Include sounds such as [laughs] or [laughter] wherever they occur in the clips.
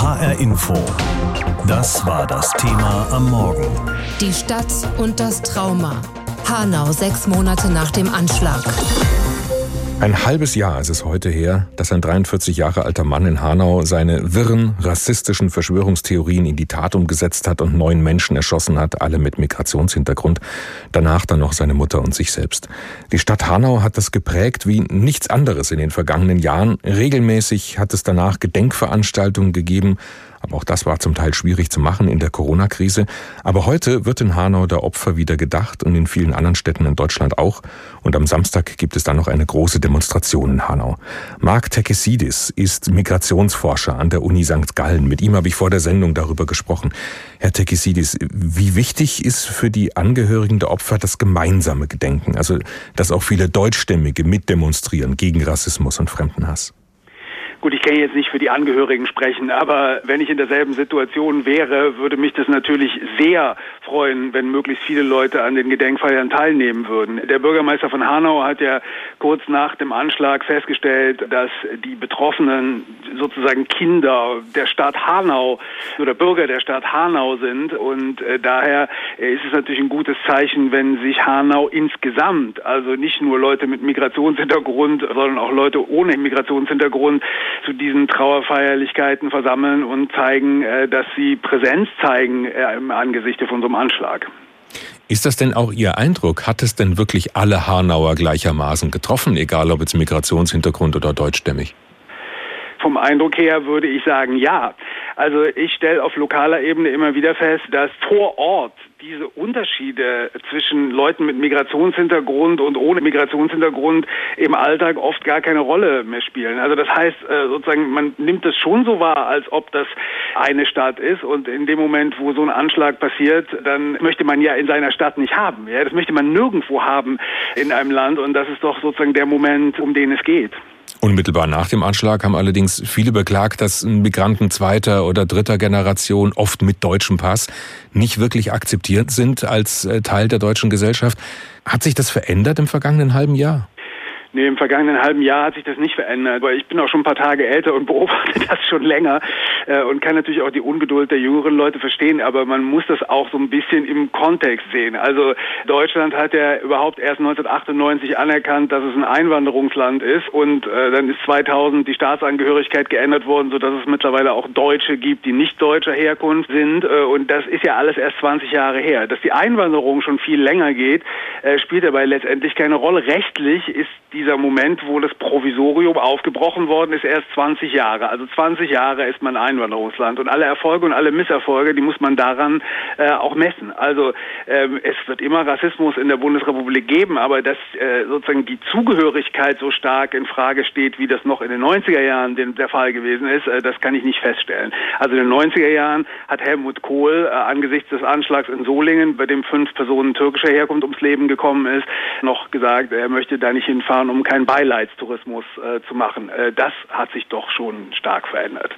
HR Info. Das war das Thema am Morgen. Die Stadt und das Trauma. Hanau sechs Monate nach dem Anschlag. Ein halbes Jahr ist es heute her, dass ein 43 Jahre alter Mann in Hanau seine wirren, rassistischen Verschwörungstheorien in die Tat umgesetzt hat und neun Menschen erschossen hat, alle mit Migrationshintergrund. Danach dann noch seine Mutter und sich selbst. Die Stadt Hanau hat das geprägt wie nichts anderes in den vergangenen Jahren. Regelmäßig hat es danach Gedenkveranstaltungen gegeben, aber auch das war zum Teil schwierig zu machen in der Corona-Krise. Aber heute wird in Hanau der Opfer wieder gedacht und in vielen anderen Städten in Deutschland auch. Und am Samstag gibt es dann noch eine große Demonstration in Hanau. Mark Tekesidis ist Migrationsforscher an der Uni St. Gallen. Mit ihm habe ich vor der Sendung darüber gesprochen. Herr Tekesidis, wie wichtig ist für die Angehörigen der Opfer das gemeinsame Gedenken? Also, dass auch viele Deutschstämmige mitdemonstrieren gegen Rassismus und Fremdenhass? Gut, ich kann jetzt nicht für die Angehörigen sprechen, aber wenn ich in derselben Situation wäre, würde mich das natürlich sehr freuen, wenn möglichst viele Leute an den Gedenkfeiern teilnehmen würden. Der Bürgermeister von Hanau hat ja kurz nach dem Anschlag festgestellt, dass die Betroffenen sozusagen Kinder der Stadt Hanau oder Bürger der Stadt Hanau sind und äh, daher ist es natürlich ein gutes Zeichen, wenn sich Hanau insgesamt, also nicht nur Leute mit Migrationshintergrund, sondern auch Leute ohne Migrationshintergrund zu diesen Trauerfeierlichkeiten versammeln und zeigen, äh, dass sie Präsenz zeigen äh, im Angesicht von so einem Anschlag. Ist das denn auch Ihr Eindruck? Hat es denn wirklich alle Hanauer gleichermaßen getroffen, egal ob jetzt Migrationshintergrund oder deutschstämmig? Vom Eindruck her würde ich sagen, ja. Also ich stelle auf lokaler Ebene immer wieder fest, dass vor Ort diese Unterschiede zwischen Leuten mit Migrationshintergrund und ohne Migrationshintergrund im Alltag oft gar keine Rolle mehr spielen. Also das heißt äh, sozusagen, man nimmt es schon so wahr, als ob das eine Stadt ist und in dem Moment, wo so ein Anschlag passiert, dann möchte man ja in seiner Stadt nicht haben. Ja, das möchte man nirgendwo haben in einem Land und das ist doch sozusagen der Moment, um den es geht. Unmittelbar nach dem Anschlag haben allerdings viele beklagt, dass Migranten zweiter oder dritter Generation, oft mit deutschem Pass, nicht wirklich akzeptiert sind als äh, Teil der deutschen Gesellschaft. Hat sich das verändert im vergangenen halben Jahr? Nee, im vergangenen halben Jahr hat sich das nicht verändert, weil ich bin auch schon ein paar Tage älter und [laughs] beobachte das schon länger äh, und kann natürlich auch die Ungeduld der jüngeren Leute verstehen, aber man muss das auch so ein bisschen im Kontext sehen. Also Deutschland hat ja überhaupt erst 1998 anerkannt, dass es ein Einwanderungsland ist und äh, dann ist 2000 die Staatsangehörigkeit geändert worden, sodass es mittlerweile auch Deutsche gibt, die nicht deutscher Herkunft sind äh, und das ist ja alles erst 20 Jahre her. Dass die Einwanderung schon viel länger geht, äh, spielt dabei letztendlich keine Rolle. Rechtlich ist die dieser Moment, wo das Provisorium aufgebrochen worden ist, erst 20 Jahre. Also 20 Jahre ist man Einwanderungsland und alle Erfolge und alle Misserfolge, die muss man daran äh, auch messen. Also ähm, es wird immer Rassismus in der Bundesrepublik geben, aber dass äh, sozusagen die Zugehörigkeit so stark in Frage steht, wie das noch in den 90er Jahren den, der Fall gewesen ist, äh, das kann ich nicht feststellen. Also in den 90er Jahren hat Helmut Kohl äh, angesichts des Anschlags in Solingen, bei dem fünf Personen türkischer Herkunft ums Leben gekommen ist, noch gesagt, er möchte da nicht hinfahren, um keinen Beileidstourismus äh, zu machen. Äh, das hat sich doch schon stark verändert.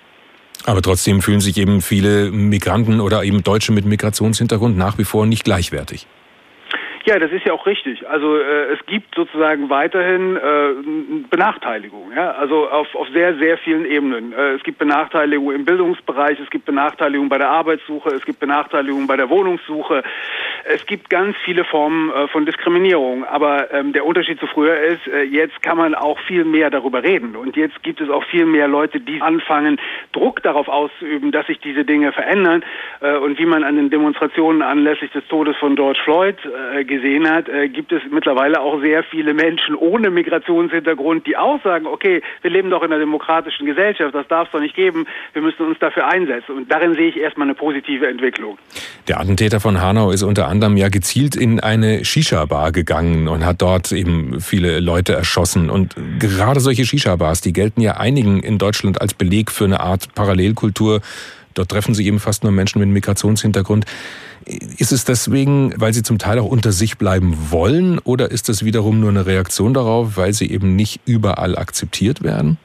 Aber trotzdem fühlen sich eben viele Migranten oder eben Deutsche mit Migrationshintergrund nach wie vor nicht gleichwertig. Ja, das ist ja auch richtig. Also äh, es gibt sozusagen weiterhin äh, Benachteiligung, ja? also auf, auf sehr, sehr vielen Ebenen. Äh, es gibt Benachteiligung im Bildungsbereich, es gibt Benachteiligung bei der Arbeitssuche, es gibt Benachteiligung bei der Wohnungssuche. Es gibt ganz viele Formen äh, von Diskriminierung. Aber ähm, der Unterschied zu früher ist, äh, jetzt kann man auch viel mehr darüber reden. Und jetzt gibt es auch viel mehr Leute, die anfangen, Druck darauf auszuüben, dass sich diese Dinge verändern. Äh, und wie man an den Demonstrationen anlässlich des Todes von George Floyd äh, gesehen hat, äh, gibt es mittlerweile auch sehr viele Menschen ohne Migrationshintergrund, die auch sagen, okay, wir leben doch in einer demokratischen Gesellschaft, das darf es doch nicht geben, wir müssen uns dafür einsetzen. Und darin sehe ich erstmal eine positive Entwicklung. Der Attentäter von Hanau ist unter anderem ja gezielt in eine Shisha-Bar gegangen und hat dort eben viele Leute erschossen. Und gerade solche Shisha-Bars, die gelten ja einigen in Deutschland als Beleg für eine Art Parallelkultur. Dort treffen sich eben fast nur Menschen mit Migrationshintergrund. Ist es deswegen, weil sie zum Teil auch unter sich bleiben wollen oder ist das wiederum nur eine Reaktion darauf, weil sie eben nicht überall akzeptiert werden?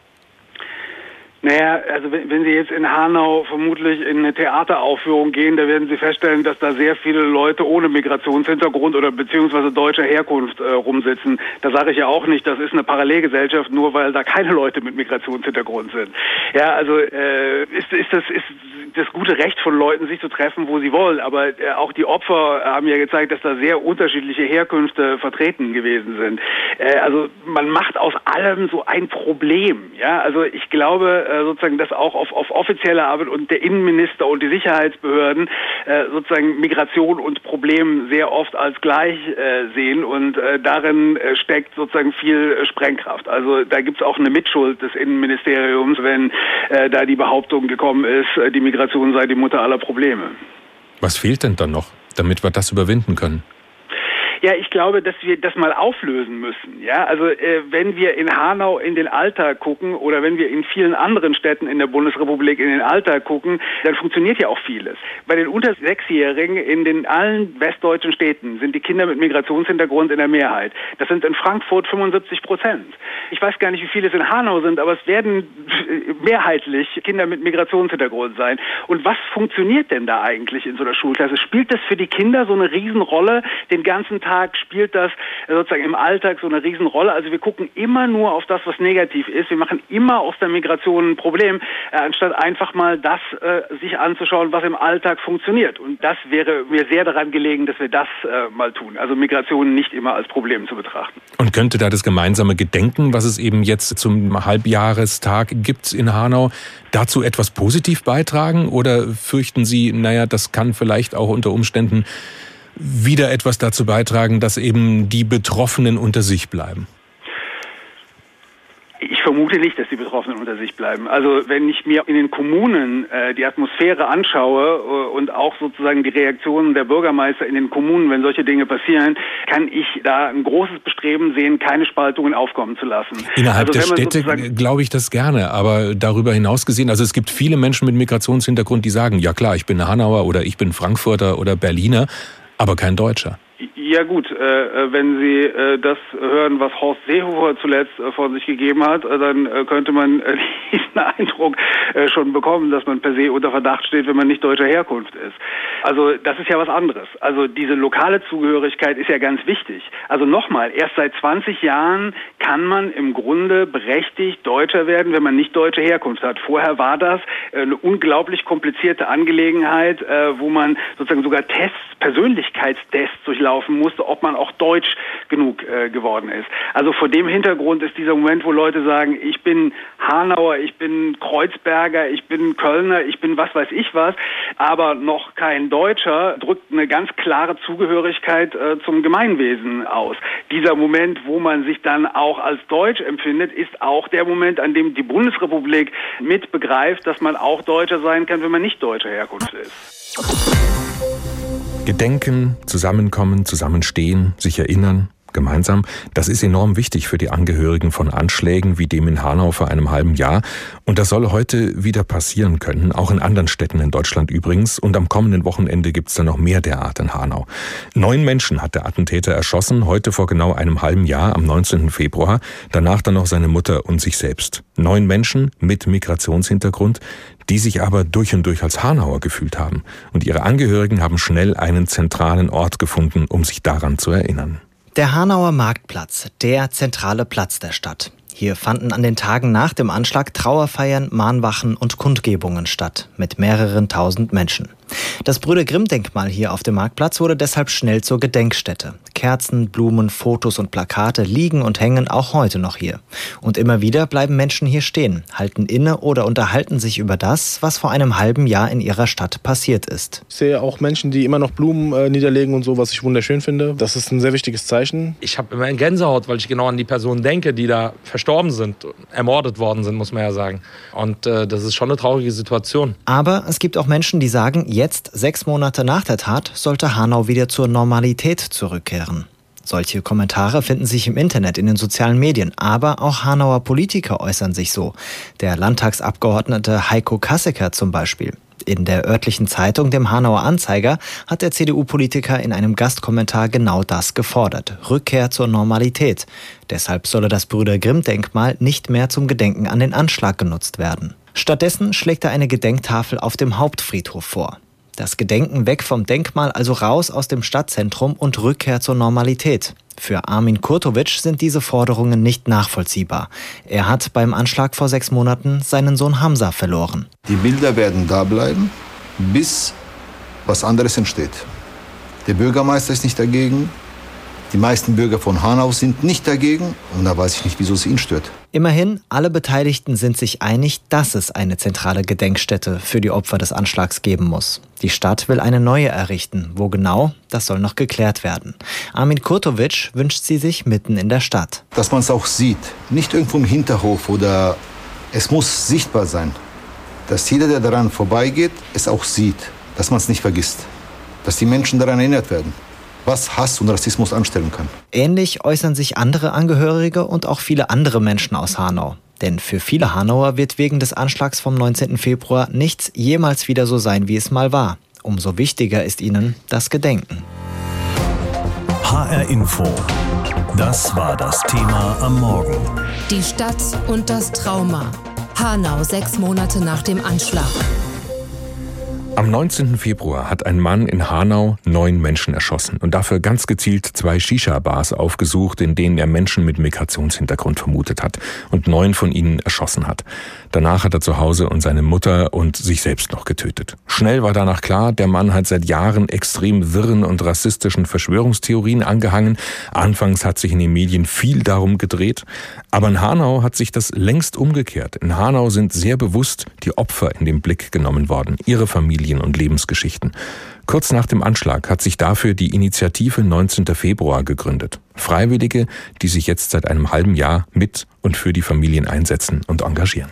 Naja, also wenn, Sie jetzt in Hanau vermutlich in eine Theateraufführung gehen, da werden Sie feststellen, dass da sehr viele Leute ohne Migrationshintergrund oder beziehungsweise deutscher Herkunft äh, rumsitzen. Da sage ich ja auch nicht, das ist eine Parallelgesellschaft, nur weil da keine Leute mit Migrationshintergrund sind. Ja, also äh, ist, ist das ist das gute Recht von Leuten, sich zu treffen, wo sie wollen. Aber äh, auch die Opfer haben ja gezeigt, dass da sehr unterschiedliche Herkünfte vertreten gewesen sind. Äh, also man macht aus allem so ein Problem. Ja, also ich glaube äh, sozusagen, dass auch auf, auf offizielle Arbeit und der Innenminister und die Sicherheitsbehörden äh, sozusagen Migration und Problem sehr oft als gleich äh, sehen und äh, darin äh, steckt sozusagen viel Sprengkraft. Also da gibt es auch eine Mitschuld des Innenministeriums, wenn äh, da die Behauptung gekommen ist, äh, die Migration sei die Mutter aller Probleme. Was fehlt denn dann noch, damit wir das überwinden können? Ja, ich glaube, dass wir das mal auflösen müssen. Ja, also äh, wenn wir in Hanau in den Alltag gucken oder wenn wir in vielen anderen Städten in der Bundesrepublik in den Alltag gucken, dann funktioniert ja auch vieles. Bei den unter Sechsjährigen in den allen westdeutschen Städten sind die Kinder mit Migrationshintergrund in der Mehrheit. Das sind in Frankfurt 75 Prozent. Ich weiß gar nicht, wie viele es in Hanau sind, aber es werden mehrheitlich Kinder mit Migrationshintergrund sein. Und was funktioniert denn da eigentlich in so einer Schulklasse? Spielt das für die Kinder so eine Riesenrolle den ganzen Tag? Tag spielt das sozusagen im Alltag so eine Riesenrolle. Also wir gucken immer nur auf das, was negativ ist. Wir machen immer aus der Migration ein Problem, äh, anstatt einfach mal das äh, sich anzuschauen, was im Alltag funktioniert. Und das wäre mir sehr daran gelegen, dass wir das äh, mal tun. Also Migration nicht immer als Problem zu betrachten. Und könnte da das gemeinsame Gedenken, was es eben jetzt zum Halbjahrestag gibt in Hanau, dazu etwas positiv beitragen? Oder fürchten Sie, naja, das kann vielleicht auch unter Umständen wieder etwas dazu beitragen, dass eben die Betroffenen unter sich bleiben? Ich vermute nicht, dass die Betroffenen unter sich bleiben. Also wenn ich mir in den Kommunen äh, die Atmosphäre anschaue äh, und auch sozusagen die Reaktionen der Bürgermeister in den Kommunen, wenn solche Dinge passieren, kann ich da ein großes Bestreben sehen, keine Spaltungen aufkommen zu lassen. Innerhalb also, der Städte glaube ich das gerne, aber darüber hinaus gesehen, also es gibt viele Menschen mit Migrationshintergrund, die sagen, ja klar, ich bin Hanauer oder ich bin Frankfurter oder Berliner, aber kein Deutscher. Ja gut, äh, äh, wenn Sie äh, das hören, was Horst Seehofer zuletzt äh, von sich gegeben hat, äh, dann äh, könnte man [laughs] diesen Eindruck schon bekommen, dass man per se unter Verdacht steht, wenn man nicht deutscher Herkunft ist. Also das ist ja was anderes. Also diese lokale Zugehörigkeit ist ja ganz wichtig. Also nochmal, erst seit 20 Jahren kann man im Grunde berechtigt Deutscher werden, wenn man nicht deutsche Herkunft hat. Vorher war das eine unglaublich komplizierte Angelegenheit, wo man sozusagen sogar Tests, Persönlichkeitstests durchlaufen musste, ob man auch deutsch genug äh, geworden ist. Also vor dem Hintergrund ist dieser Moment, wo Leute sagen, ich bin Hanauer, ich bin Kreuzberger, ich bin Kölner, ich bin was weiß ich was, aber noch kein Deutscher, drückt eine ganz klare Zugehörigkeit äh, zum Gemeinwesen aus. Dieser Moment, wo man sich dann auch als Deutsch empfindet, ist auch der Moment, an dem die Bundesrepublik mit begreift, dass man auch Deutscher sein kann, wenn man nicht deutscher Herkunft ist. Gedenken, zusammenkommen, zusammenstehen, sich erinnern, gemeinsam. Das ist enorm wichtig für die Angehörigen von Anschlägen wie dem in Hanau vor einem halben Jahr. Und das soll heute wieder passieren können, auch in anderen Städten in Deutschland übrigens. Und am kommenden Wochenende gibt's dann noch mehr derart in Hanau. Neun Menschen hat der Attentäter erschossen, heute vor genau einem halben Jahr, am 19. Februar. Danach dann noch seine Mutter und sich selbst. Neun Menschen mit Migrationshintergrund, die sich aber durch und durch als Hanauer gefühlt haben. Und ihre Angehörigen haben schnell einen zentralen Ort gefunden, um sich daran zu erinnern. Der Hanauer Marktplatz, der zentrale Platz der Stadt. Hier fanden an den Tagen nach dem Anschlag Trauerfeiern, Mahnwachen und Kundgebungen statt, mit mehreren tausend Menschen. Das Brüder Grimm-Denkmal hier auf dem Marktplatz wurde deshalb schnell zur Gedenkstätte. Kerzen, Blumen, Fotos und Plakate liegen und hängen auch heute noch hier. Und immer wieder bleiben Menschen hier stehen, halten inne oder unterhalten sich über das, was vor einem halben Jahr in ihrer Stadt passiert ist. Ich sehe auch Menschen, die immer noch Blumen äh, niederlegen und so, was ich wunderschön finde. Das ist ein sehr wichtiges Zeichen. Ich habe immer eine Gänsehaut, weil ich genau an die Personen denke, die da verstorben sind, ermordet worden sind, muss man ja sagen. Und äh, das ist schon eine traurige Situation. Aber es gibt auch Menschen, die sagen, Jetzt, sechs Monate nach der Tat, sollte Hanau wieder zur Normalität zurückkehren. Solche Kommentare finden sich im Internet, in den sozialen Medien, aber auch Hanauer Politiker äußern sich so. Der Landtagsabgeordnete Heiko Kassecker zum Beispiel. In der örtlichen Zeitung, dem Hanauer Anzeiger, hat der CDU-Politiker in einem Gastkommentar genau das gefordert. Rückkehr zur Normalität. Deshalb solle das Brüder Grimm-Denkmal nicht mehr zum Gedenken an den Anschlag genutzt werden. Stattdessen schlägt er eine Gedenktafel auf dem Hauptfriedhof vor. Das Gedenken weg vom Denkmal, also raus aus dem Stadtzentrum und Rückkehr zur Normalität. Für Armin Kurtovic sind diese Forderungen nicht nachvollziehbar. Er hat beim Anschlag vor sechs Monaten seinen Sohn Hamza verloren. Die Bilder werden da bleiben, bis was anderes entsteht. Der Bürgermeister ist nicht dagegen, die meisten Bürger von Hanau sind nicht dagegen und da weiß ich nicht, wieso es ihn stört. Immerhin, alle Beteiligten sind sich einig, dass es eine zentrale Gedenkstätte für die Opfer des Anschlags geben muss. Die Stadt will eine neue errichten. Wo genau, das soll noch geklärt werden. Armin Kurtovic wünscht sie sich mitten in der Stadt. Dass man es auch sieht, nicht irgendwo im Hinterhof oder es muss sichtbar sein. Dass jeder, der daran vorbeigeht, es auch sieht, dass man es nicht vergisst. Dass die Menschen daran erinnert werden was Hass und Rassismus anstellen kann. Ähnlich äußern sich andere Angehörige und auch viele andere Menschen aus Hanau. Denn für viele Hanauer wird wegen des Anschlags vom 19. Februar nichts jemals wieder so sein, wie es mal war. Umso wichtiger ist ihnen das Gedenken. HR Info. Das war das Thema am Morgen. Die Stadt und das Trauma. Hanau sechs Monate nach dem Anschlag. Am 19. Februar hat ein Mann in Hanau neun Menschen erschossen und dafür ganz gezielt zwei Shisha-Bars aufgesucht, in denen er Menschen mit Migrationshintergrund vermutet hat und neun von ihnen erschossen hat. Danach hat er zu Hause und seine Mutter und sich selbst noch getötet. Schnell war danach klar, der Mann hat seit Jahren extrem wirren und rassistischen Verschwörungstheorien angehangen. Anfangs hat sich in den Medien viel darum gedreht. Aber in Hanau hat sich das längst umgekehrt. In Hanau sind sehr bewusst die Opfer in den Blick genommen worden, ihre Familien und Lebensgeschichten. Kurz nach dem Anschlag hat sich dafür die Initiative 19. Februar gegründet. Freiwillige, die sich jetzt seit einem halben Jahr mit und für die Familien einsetzen und engagieren.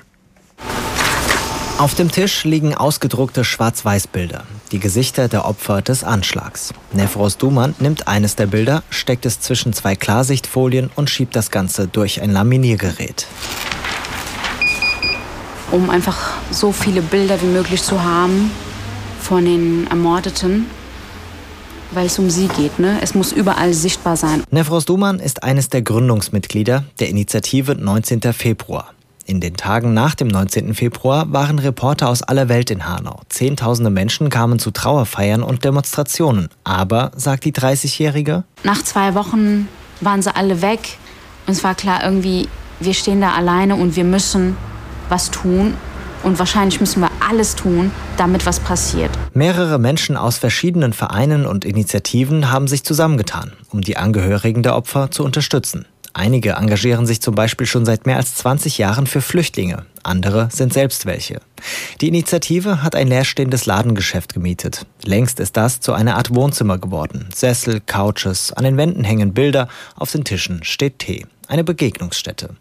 Auf dem Tisch liegen ausgedruckte Schwarz-Weiß-Bilder, die Gesichter der Opfer des Anschlags. Nefros Duman nimmt eines der Bilder, steckt es zwischen zwei Klarsichtfolien und schiebt das Ganze durch ein Laminiergerät. Um einfach so viele Bilder wie möglich zu haben von den Ermordeten, weil es um sie geht. Ne? Es muss überall sichtbar sein. Nefros Duman ist eines der Gründungsmitglieder der Initiative 19. Februar. In den Tagen nach dem 19. Februar waren Reporter aus aller Welt in Hanau. Zehntausende Menschen kamen zu Trauerfeiern und Demonstrationen. Aber, sagt die 30-Jährige, nach zwei Wochen waren sie alle weg. Und es war klar, irgendwie, wir stehen da alleine und wir müssen was tun. Und wahrscheinlich müssen wir alles tun, damit was passiert. Mehrere Menschen aus verschiedenen Vereinen und Initiativen haben sich zusammengetan, um die Angehörigen der Opfer zu unterstützen. Einige engagieren sich zum Beispiel schon seit mehr als 20 Jahren für Flüchtlinge. Andere sind selbst welche. Die Initiative hat ein leerstehendes Ladengeschäft gemietet. Längst ist das zu einer Art Wohnzimmer geworden. Sessel, Couches, an den Wänden hängen Bilder, auf den Tischen steht Tee. Eine Begegnungsstätte.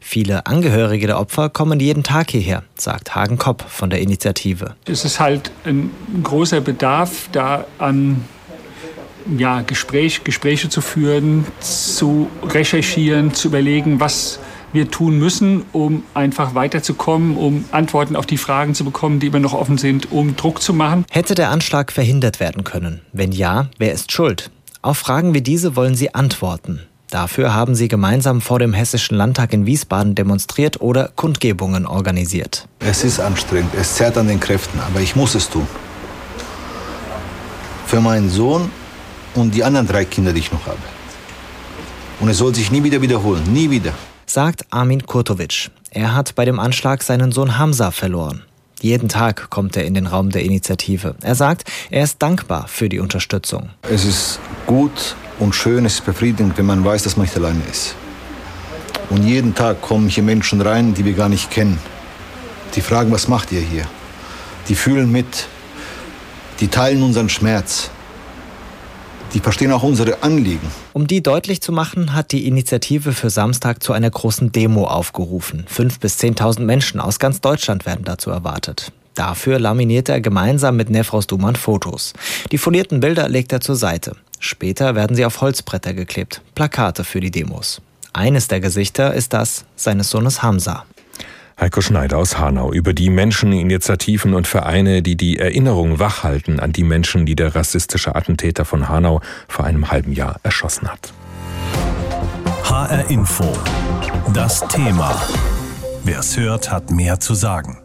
Viele Angehörige der Opfer kommen jeden Tag hierher, sagt Hagen Kopp von der Initiative. Es ist halt ein großer Bedarf da an ja, Gespräch, Gespräche zu führen, zu recherchieren, zu überlegen, was wir tun müssen, um einfach weiterzukommen, um Antworten auf die Fragen zu bekommen, die immer noch offen sind, um Druck zu machen. Hätte der Anschlag verhindert werden können? Wenn ja, wer ist schuld? Auf Fragen wie diese wollen sie antworten. Dafür haben sie gemeinsam vor dem Hessischen Landtag in Wiesbaden demonstriert oder Kundgebungen organisiert. Es ist anstrengend, es zerrt an den Kräften, aber ich muss es tun. Für meinen Sohn und die anderen drei Kinder, die ich noch habe. Und es soll sich nie wieder wiederholen, nie wieder. Sagt Armin Kurtovic. Er hat bei dem Anschlag seinen Sohn Hamza verloren. Jeden Tag kommt er in den Raum der Initiative. Er sagt, er ist dankbar für die Unterstützung. Es ist gut und schön, es ist befriedigend, wenn man weiß, dass man nicht alleine ist. Und jeden Tag kommen hier Menschen rein, die wir gar nicht kennen. Die fragen, was macht ihr hier? Die fühlen mit. Die teilen unseren Schmerz die verstehen auch unsere Anliegen. Um die deutlich zu machen, hat die Initiative für Samstag zu einer großen Demo aufgerufen. Fünf bis zehntausend Menschen aus ganz Deutschland werden dazu erwartet. Dafür laminiert er gemeinsam mit Nefros Duman Fotos. Die folierten Bilder legt er zur Seite. Später werden sie auf Holzbretter geklebt, Plakate für die Demos. Eines der Gesichter ist das seines Sohnes Hamza. Heiko Schneider aus Hanau über die Menschen, Initiativen und Vereine, die die Erinnerung wachhalten an die Menschen, die der rassistische Attentäter von Hanau vor einem halben Jahr erschossen hat. HR Info. Das Thema. Wer es hört, hat mehr zu sagen.